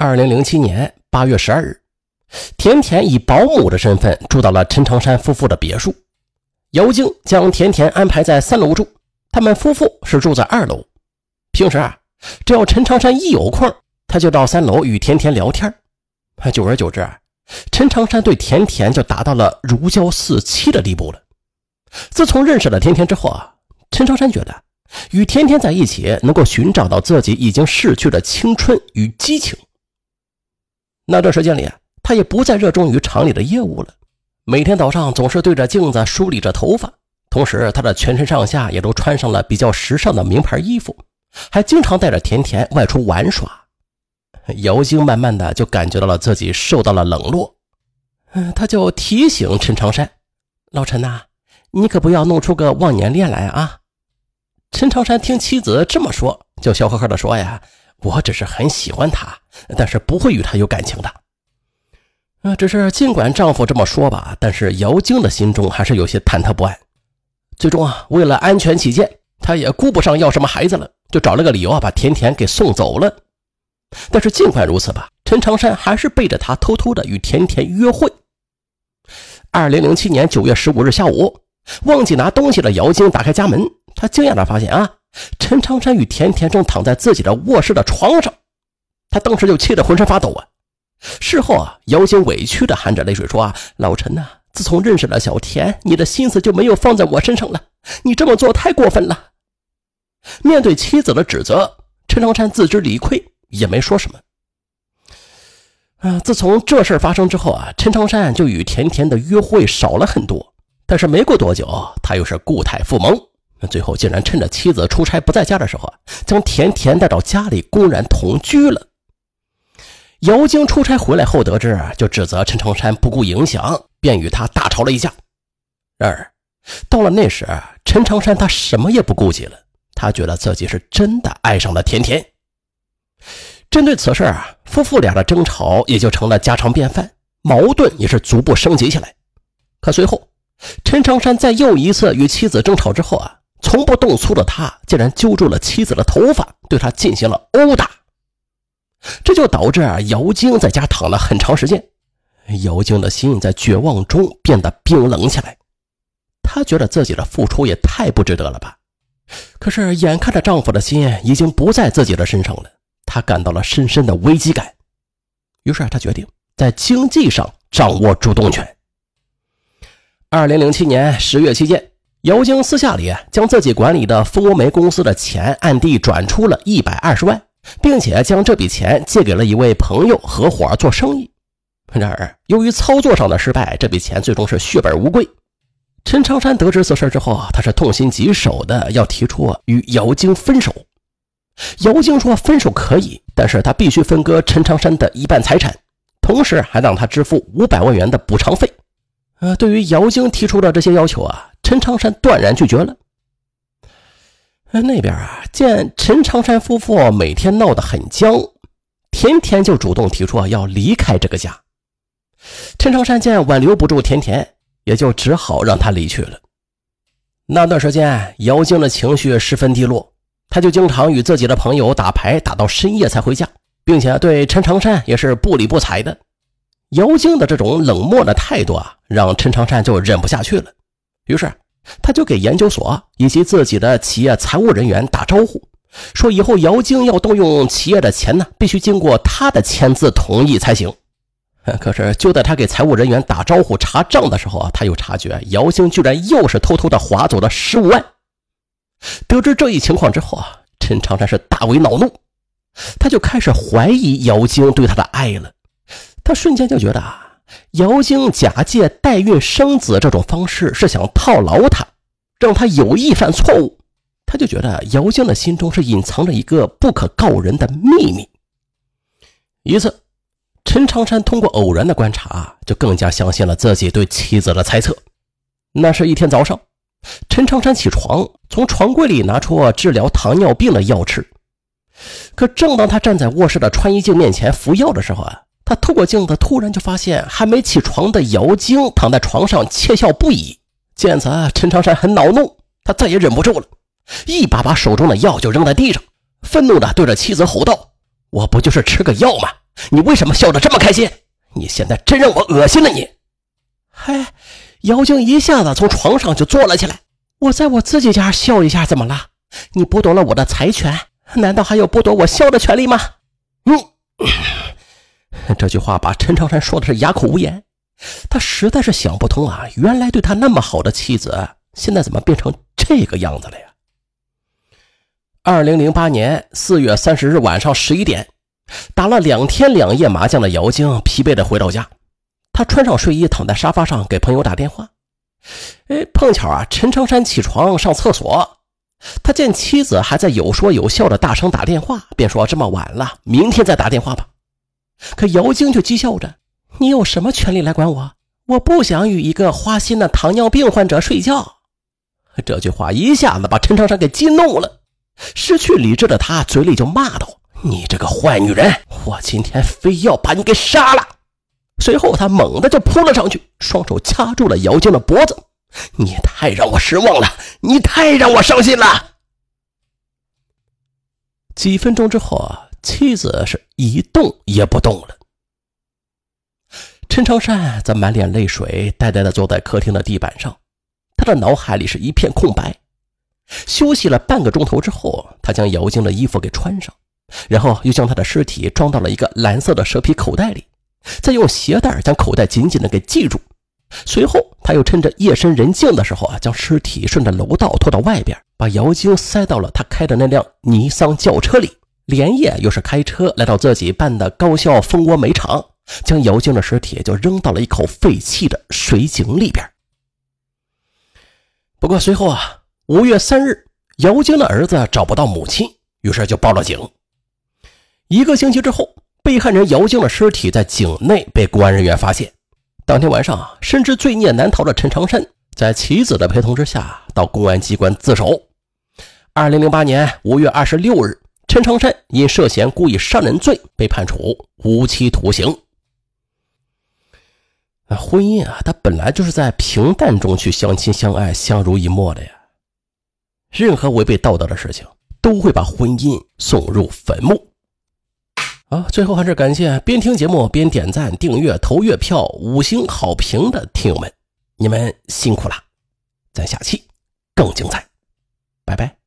二零零七年八月十二日，甜甜以保姆的身份住到了陈长山夫妇的别墅。姚静将甜甜安排在三楼住，他们夫妇是住在二楼。平时啊，只要陈长山一有空，他就到三楼与甜甜聊天。久而久之啊，陈长山对甜甜就达到了如胶似漆的地步了。自从认识了甜甜之后啊，陈长山觉得与甜甜在一起，能够寻找到自己已经逝去的青春与激情。那段时间里，他也不再热衷于厂里的业务了。每天早上总是对着镜子梳理着头发，同时他的全身上下也都穿上了比较时尚的名牌衣服，还经常带着甜甜外出玩耍。姚晶慢慢的就感觉到了自己受到了冷落，嗯，他就提醒陈长山：“老陈呐，你可不要弄出个忘年恋来啊！”陈长山听妻子这么说，就笑呵呵的说：“呀。”我只是很喜欢他，但是不会与他有感情的。啊，只是尽管丈夫这么说吧，但是姚晶的心中还是有些忐忑不安。最终啊，为了安全起见，她也顾不上要什么孩子了，就找了个理由啊，把甜甜给送走了。但是尽管如此吧，陈长山还是背着她偷偷的与甜甜约会。二零零七年九月十五日下午，忘记拿东西的姚晶打开家门，她惊讶的发现啊。陈长山与甜甜正躺在自己的卧室的床上，他当时就气得浑身发抖啊！事后啊，姚兴委屈的含着泪水说：“啊，老陈呐，自从认识了小田，你的心思就没有放在我身上了。你这么做太过分了。”面对妻子的指责，陈长山自知理亏，也没说什么。啊，自从这事发生之后啊，陈长山就与甜甜的约会少了很多。但是没过多久，他又是固态复萌。最后竟然趁着妻子出差不在家的时候啊，将甜甜带到家里，公然同居了。姚晶出差回来后得知，就指责陈长山不顾影响，便与他大吵了一架。然而，到了那时，陈长山他什么也不顾及了，他觉得自己是真的爱上了甜甜。针对此事啊，夫妇俩的争吵也就成了家常便饭，矛盾也是逐步升级起来。可随后，陈长山在又一次与妻子争吵之后啊。从不动粗的他，竟然揪住了妻子的头发，对她进行了殴打。这就导致啊，姚晶在家躺了很长时间。姚晶的心在绝望中变得冰冷起来，她觉得自己的付出也太不值得了吧。可是眼看着丈夫的心已经不在自己的身上了，她感到了深深的危机感。于是她决定在经济上掌握主动权。二零零七年十月期间。姚晶私下里将自己管理的蜂窝煤公司的钱暗地转出了一百二十万，并且将这笔钱借给了一位朋友合伙做生意。然而，由于操作上的失败，这笔钱最终是血本无归。陈长山得知此事之后，他是痛心疾首的，要提出与姚晶分手。姚晶说：“分手可以，但是他必须分割陈长山的一半财产，同时还让他支付五百万元的补偿费。”呃，对于姚晶提出的这些要求啊。陈长山断然拒绝了。那边啊，见陈长山夫妇每天闹得很僵，甜甜就主动提出要离开这个家。陈长山见挽留不住甜甜，也就只好让她离去了。那段时间，姚静的情绪十分低落，他就经常与自己的朋友打牌，打到深夜才回家，并且对陈长山也是不理不睬的。姚静的这种冷漠的态度啊，让陈长山就忍不下去了。于是，他就给研究所以及自己的企业财务人员打招呼，说以后姚晶要动用企业的钱呢，必须经过他的签字同意才行。可是就在他给财务人员打招呼查账的时候啊，他又察觉姚晶居然又是偷偷的划走了十五万。得知这一情况之后啊，陈长山是大为恼怒，他就开始怀疑姚晶对他的爱了。他瞬间就觉得啊。姚晶假借代孕生子这种方式是想套牢他，让他有意犯错误。他就觉得姚晶的心中是隐藏着一个不可告人的秘密。一次，陈长山通过偶然的观察，就更加相信了自己对妻子的猜测。那是一天早上，陈长山起床，从床柜里拿出治疗糖尿病的药吃。可正当他站在卧室的穿衣镜面前服药的时候啊。他透过镜子，突然就发现还没起床的姚晶躺在床上窃笑不已。见此，陈长山很恼怒，他再也忍不住了，一把把手中的药就扔在地上，愤怒地对着妻子吼道：“我不就是吃个药吗？你为什么笑得这么开心？你现在真让我恶心了！你，嗨，姚晶一下子从床上就坐了起来。我在我自己家笑一下，怎么了？你剥夺了我的财权，难道还有剥夺我笑的权利吗？嗯，这句话把陈长山说的是哑口无言。他实在是想不通啊，原来对他那么好的妻子，现在怎么变成这个样子了呀？二零零八年四月三十日晚上十一点，打了两天两夜麻将的姚晶疲惫的回到家，他穿上睡衣躺在沙发上给朋友打电话。哎，碰巧啊，陈长山起床上厕所，他见妻子还在有说有笑的大声打电话，便说：“这么晚了，明天再打电话吧。”可姚晶却讥笑着：“你有什么权利来管我？我不想与一个花心的糖尿病患者睡觉。”这句话一下子把陈长山给激怒了，失去理智的他嘴里就骂道：“你这个坏女人，我今天非要把你给杀了！”随后，他猛地就扑了上去，双手掐住了姚晶的脖子。你太让我失望了，你太让我伤心了。几分钟之后啊，妻子是一动也不动了。陈长山则满脸泪水，呆呆地坐在客厅的地板上，他的脑海里是一片空白。休息了半个钟头之后，他将姚晶的衣服给穿上，然后又将他的尸体装到了一个蓝色的蛇皮口袋里。再用鞋带将口袋紧紧的给系住，随后他又趁着夜深人静的时候啊，将尸体顺着楼道拖到外边，把姚晶塞到了他开的那辆尼桑轿车里，连夜又是开车来到自己办的高校蜂窝煤厂，将姚晶的尸体就扔到了一口废弃的水井里边。不过随后啊，五月三日，姚晶的儿子找不到母亲，于是就报了警。一个星期之后。被害人姚晶的尸体在井内被公安人员发现。当天晚上啊，深知罪孽难逃的陈长山，在妻子的陪同之下到公安机关自首。二零零八年五月二十六日，陈长山因涉嫌故意杀人罪被判处无期徒刑。婚姻啊，它本来就是在平淡中去相亲相爱、相濡以沫的呀。任何违背道德的事情，都会把婚姻送入坟墓。啊，最后还是感谢边听节目边点赞、订阅、投月票、五星好评的听友们，你们辛苦了，咱下期更精彩，拜拜。